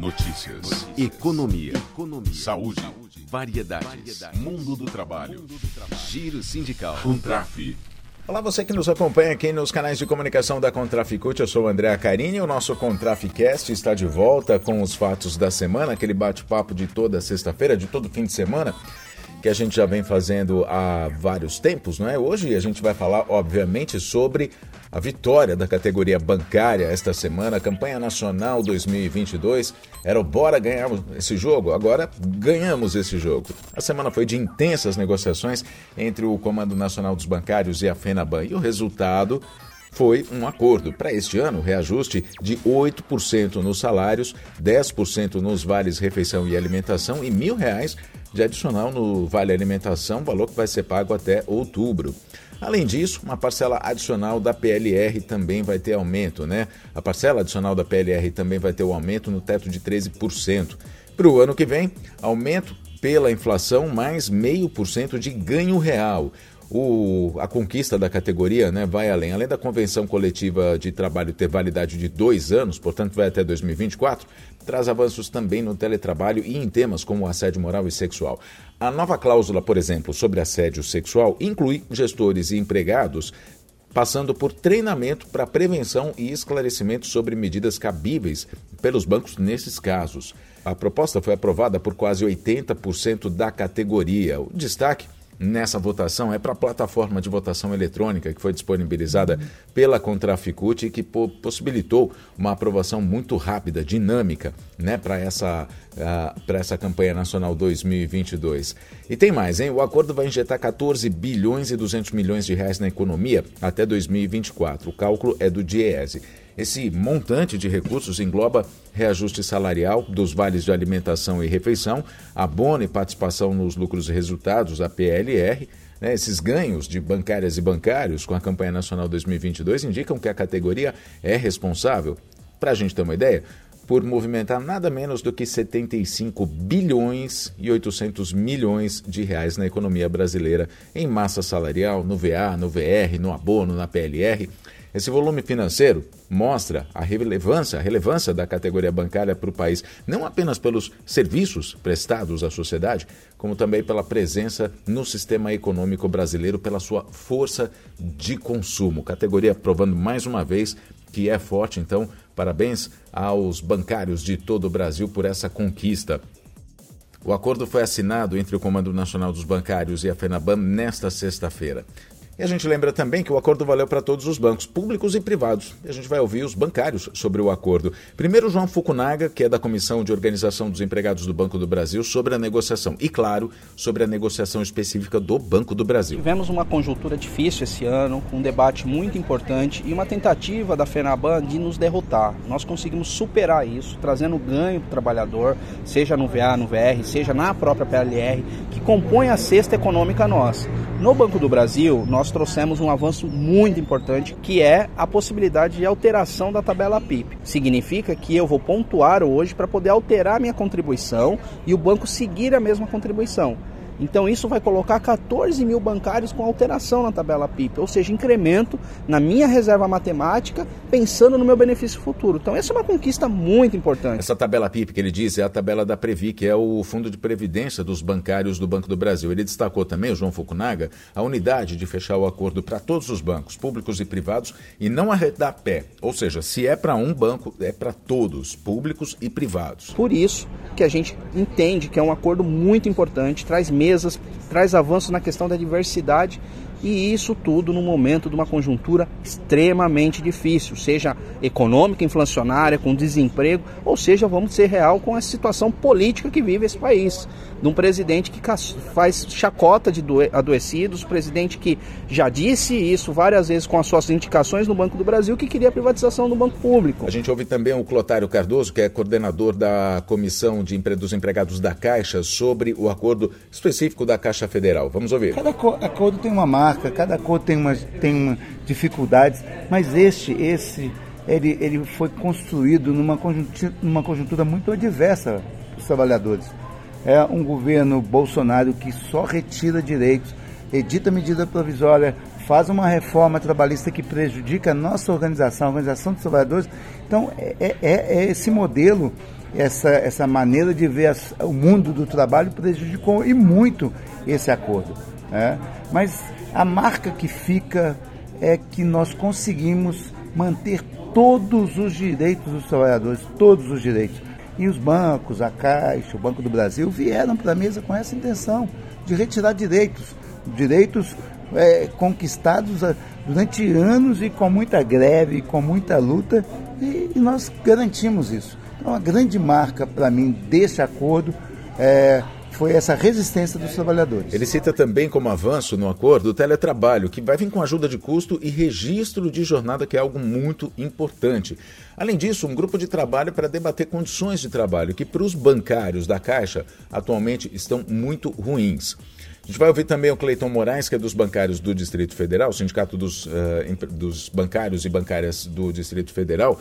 Notícias. Economia. Economia. Saúde. Variedades. Mundo do trabalho. Giro sindical. Contraf. Olá, você que nos acompanha aqui nos canais de comunicação da Contraficute. Eu sou o André Carini e o nosso Contraficast está de volta com os fatos da semana, aquele bate-papo de toda sexta-feira, de todo fim de semana que a gente já vem fazendo há vários tempos, não é? Hoje a gente vai falar, obviamente, sobre a vitória da categoria bancária esta semana, a campanha nacional 2022. Era o bora ganhar esse jogo, agora ganhamos esse jogo. A semana foi de intensas negociações entre o Comando Nacional dos Bancários e a FENABAN e o resultado foi um acordo. Para este ano, reajuste de 8% nos salários, 10% nos vales refeição e alimentação e mil reais de adicional no Vale Alimentação, valor que vai ser pago até outubro. Além disso, uma parcela adicional da PLR também vai ter aumento, né? A parcela adicional da PLR também vai ter o um aumento no teto de 13%. Para o ano que vem, aumento pela inflação mais meio por cento de ganho real. O, a conquista da categoria né, vai além. Além da convenção coletiva de trabalho ter validade de dois anos, portanto vai até 2024, traz avanços também no teletrabalho e em temas como assédio moral e sexual. A nova cláusula, por exemplo, sobre assédio sexual inclui gestores e empregados passando por treinamento para prevenção e esclarecimento sobre medidas cabíveis pelos bancos nesses casos. A proposta foi aprovada por quase 80% da categoria. O destaque nessa votação é para a plataforma de votação eletrônica que foi disponibilizada pela Contraficute e que possibilitou uma aprovação muito rápida, dinâmica, né, para essa, uh, essa campanha nacional 2022. E tem mais, hein? O acordo vai injetar 14 bilhões e 200 milhões de reais na economia até 2024. O cálculo é do DIEESE. Esse montante de recursos engloba reajuste salarial dos vales de alimentação e refeição, abono e participação nos lucros e resultados, a PLR. Né, esses ganhos de bancárias e bancários com a campanha nacional 2022 indicam que a categoria é responsável, para a gente ter uma ideia, por movimentar nada menos do que 75 bilhões e 800 milhões de reais na economia brasileira em massa salarial, no VA, no VR, no abono, na PLR. Esse volume financeiro mostra a relevância, a relevância da categoria bancária para o país, não apenas pelos serviços prestados à sociedade, como também pela presença no sistema econômico brasileiro, pela sua força de consumo. Categoria provando mais uma vez que é forte, então, parabéns aos bancários de todo o Brasil por essa conquista. O acordo foi assinado entre o Comando Nacional dos Bancários e a FENABAN nesta sexta-feira. E a gente lembra também que o acordo valeu para todos os bancos, públicos e privados. E a gente vai ouvir os bancários sobre o acordo. Primeiro, João Fukunaga, que é da Comissão de Organização dos Empregados do Banco do Brasil, sobre a negociação. E, claro, sobre a negociação específica do Banco do Brasil. Tivemos uma conjuntura difícil esse ano, com um debate muito importante e uma tentativa da FENABAN de nos derrotar. Nós conseguimos superar isso, trazendo ganho para o trabalhador, seja no VA, no VR, seja na própria PLR, que compõe a cesta econômica nossa. No Banco do Brasil, nós trouxemos um avanço muito importante, que é a possibilidade de alteração da tabela PIP. Significa que eu vou pontuar hoje para poder alterar minha contribuição e o banco seguir a mesma contribuição. Então isso vai colocar 14 mil bancários com alteração na tabela PIP, ou seja, incremento na minha reserva matemática, pensando no meu benefício futuro. Então essa é uma conquista muito importante. Essa tabela PIP que ele diz é a tabela da Previ, que é o fundo de previdência dos bancários do Banco do Brasil. Ele destacou também, o João Fukunaga, a unidade de fechar o acordo para todos os bancos, públicos e privados, e não arredar pé. Ou seja, se é para um banco, é para todos, públicos e privados. Por isso que a gente entende que é um acordo muito importante, traz mesmo mesas, traz avanços na questão da diversidade e isso tudo no momento de uma conjuntura extremamente difícil, seja econômica, inflacionária, com desemprego, ou seja, vamos ser real com a situação política que vive esse país. De um presidente que faz chacota de adoecidos, presidente que já disse isso várias vezes com as suas indicações no Banco do Brasil, que queria a privatização do Banco Público. A gente ouve também o Clotário Cardoso, que é coordenador da Comissão de dos Empregados da Caixa, sobre o acordo específico da Caixa Federal. Vamos ouvir. Cada acordo tem uma marca cada cor tem umas, tem uma dificuldades, mas este, esse, ele, ele foi construído numa conjuntura, numa conjuntura muito adversa para os trabalhadores. É um governo Bolsonaro que só retira direitos, edita medida provisória, faz uma reforma trabalhista que prejudica a nossa organização, a organização dos trabalhadores. Então, é, é, é esse modelo essa, essa maneira de ver as, o mundo do trabalho prejudicou e muito esse acordo. Né? Mas a marca que fica é que nós conseguimos manter todos os direitos dos trabalhadores, todos os direitos. E os bancos, a Caixa, o Banco do Brasil vieram para a mesa com essa intenção de retirar direitos, direitos é, conquistados ah, durante anos e com muita greve, com muita luta, e, e nós garantimos isso. Então, a grande marca para mim desse acordo é, foi essa resistência dos trabalhadores. Ele cita também como avanço no acordo o teletrabalho, que vai vir com ajuda de custo e registro de jornada, que é algo muito importante. Além disso, um grupo de trabalho para debater condições de trabalho, que para os bancários da Caixa atualmente estão muito ruins. Gente vai ouvir também o Cleiton Moraes, que é dos bancários do Distrito Federal, Sindicato dos, uh, dos Bancários e Bancárias do Distrito Federal,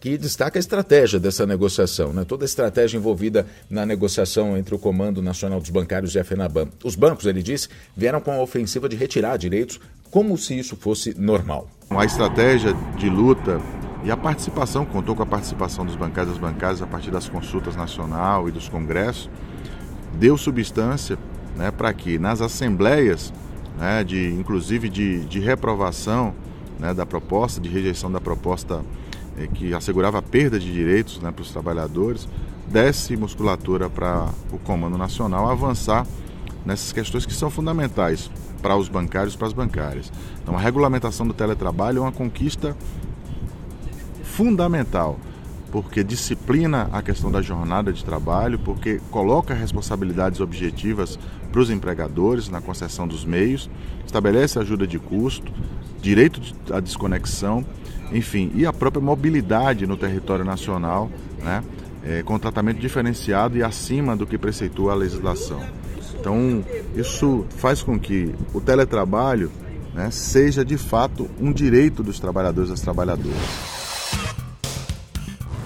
que destaca a estratégia dessa negociação, né? toda a estratégia envolvida na negociação entre o Comando Nacional dos Bancários e a FENABAN. Os bancos, ele disse, vieram com a ofensiva de retirar direitos como se isso fosse normal. A estratégia de luta e a participação, contou com a participação dos bancários e das bancárias a partir das consultas nacional e dos congressos, deu substância né, para que nas assembleias, né, de, inclusive de, de reprovação né, da proposta, de rejeição da proposta eh, que assegurava a perda de direitos né, para os trabalhadores, desse musculatura para o Comando Nacional avançar nessas questões que são fundamentais para os bancários e para as bancárias. Então, a regulamentação do teletrabalho é uma conquista fundamental porque disciplina a questão da jornada de trabalho, porque coloca responsabilidades objetivas para os empregadores na concessão dos meios, estabelece ajuda de custo, direito à desconexão, enfim, e a própria mobilidade no território nacional, né, é, com tratamento diferenciado e acima do que preceitua a legislação. Então, isso faz com que o teletrabalho né, seja de fato um direito dos trabalhadores e das trabalhadoras.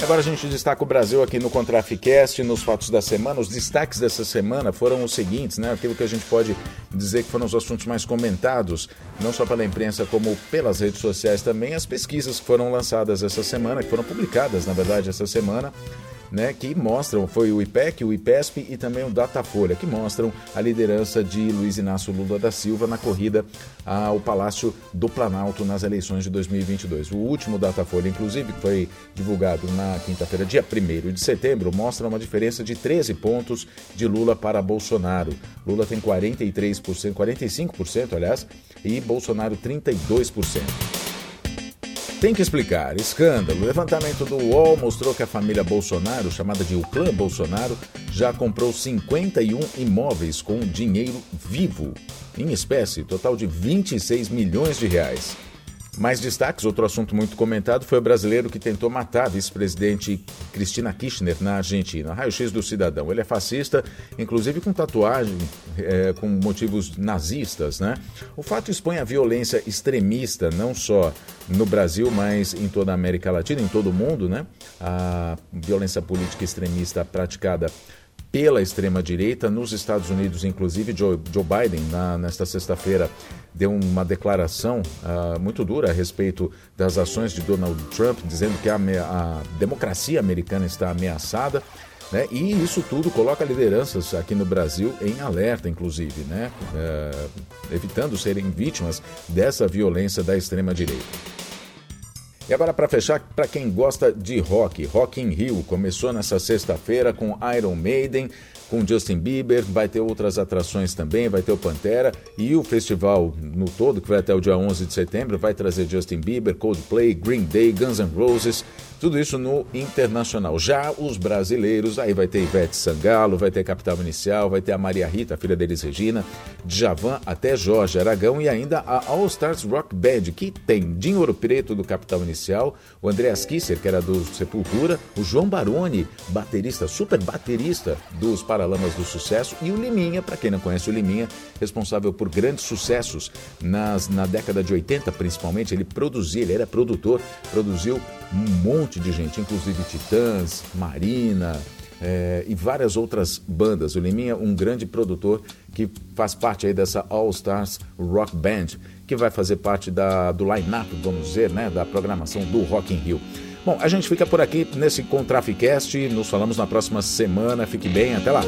Agora a gente destaca o Brasil aqui no Contraficast, nos fatos da semana. Os destaques dessa semana foram os seguintes, né? Aquilo que a gente pode dizer que foram os assuntos mais comentados, não só pela imprensa, como pelas redes sociais também. As pesquisas que foram lançadas essa semana, que foram publicadas, na verdade, essa semana né, que mostram, foi o IPEC, o IPESP e também o Datafolha, que mostram a liderança de Luiz Inácio Lula da Silva na corrida ao Palácio do Planalto nas eleições de 2022. O último Datafolha, inclusive, que foi divulgado na quinta-feira, dia 1 de setembro, mostra uma diferença de 13 pontos de Lula para Bolsonaro. Lula tem 43%, 45%, aliás, e Bolsonaro 32%. Tem que explicar. Escândalo. levantamento do UOL mostrou que a família Bolsonaro, chamada de o clã Bolsonaro, já comprou 51 imóveis com dinheiro vivo, em espécie, total de 26 milhões de reais. Mais destaques, outro assunto muito comentado foi o brasileiro que tentou matar a vice-presidente Cristina Kirchner na Argentina. Raio-X do cidadão. Ele é fascista, inclusive com tatuagem é, com motivos nazistas, né? O fato expõe a violência extremista, não só no Brasil, mas em toda a América Latina, em todo o mundo, né? A violência política extremista praticada pela extrema-direita. Nos Estados Unidos, inclusive, Joe, Joe Biden, na, nesta sexta-feira, deu uma declaração uh, muito dura a respeito das ações de Donald Trump, dizendo que a, a democracia americana está ameaçada. Né? E isso tudo coloca lideranças aqui no Brasil em alerta, inclusive, né? Uh, evitando serem vítimas dessa violência da extrema-direita. E agora, para fechar, para quem gosta de rock, Rock in Rio começou nessa sexta-feira com Iron Maiden, com Justin Bieber, vai ter outras atrações também, vai ter o Pantera e o festival no todo, que vai até o dia 11 de setembro, vai trazer Justin Bieber, Coldplay, Green Day, Guns N' Roses, tudo isso no internacional. Já os brasileiros, aí vai ter Ivete Sangalo, vai ter Capital Inicial, vai ter a Maria Rita, filha deles Regina, Djavan até Jorge Aragão e ainda a All Stars Rock Band, que tem Dinho Preto do Capital Inicial, o Andreas Kisser, que era do Sepultura, o João Baroni, baterista, super baterista dos Paralamas do Sucesso, e o Liminha, para quem não conhece o Liminha, responsável por grandes sucessos nas, na década de 80, principalmente. Ele produzia, ele era produtor, produziu um monte de gente, inclusive Titãs, Marina é, e várias outras bandas. O Liminha, um grande produtor que faz parte aí dessa All Stars Rock Band, que vai fazer parte da, do line-up, vamos dizer, né, da programação do Rock in Rio. Bom, a gente fica por aqui nesse Contraficast. Nos falamos na próxima semana. Fique bem, até lá.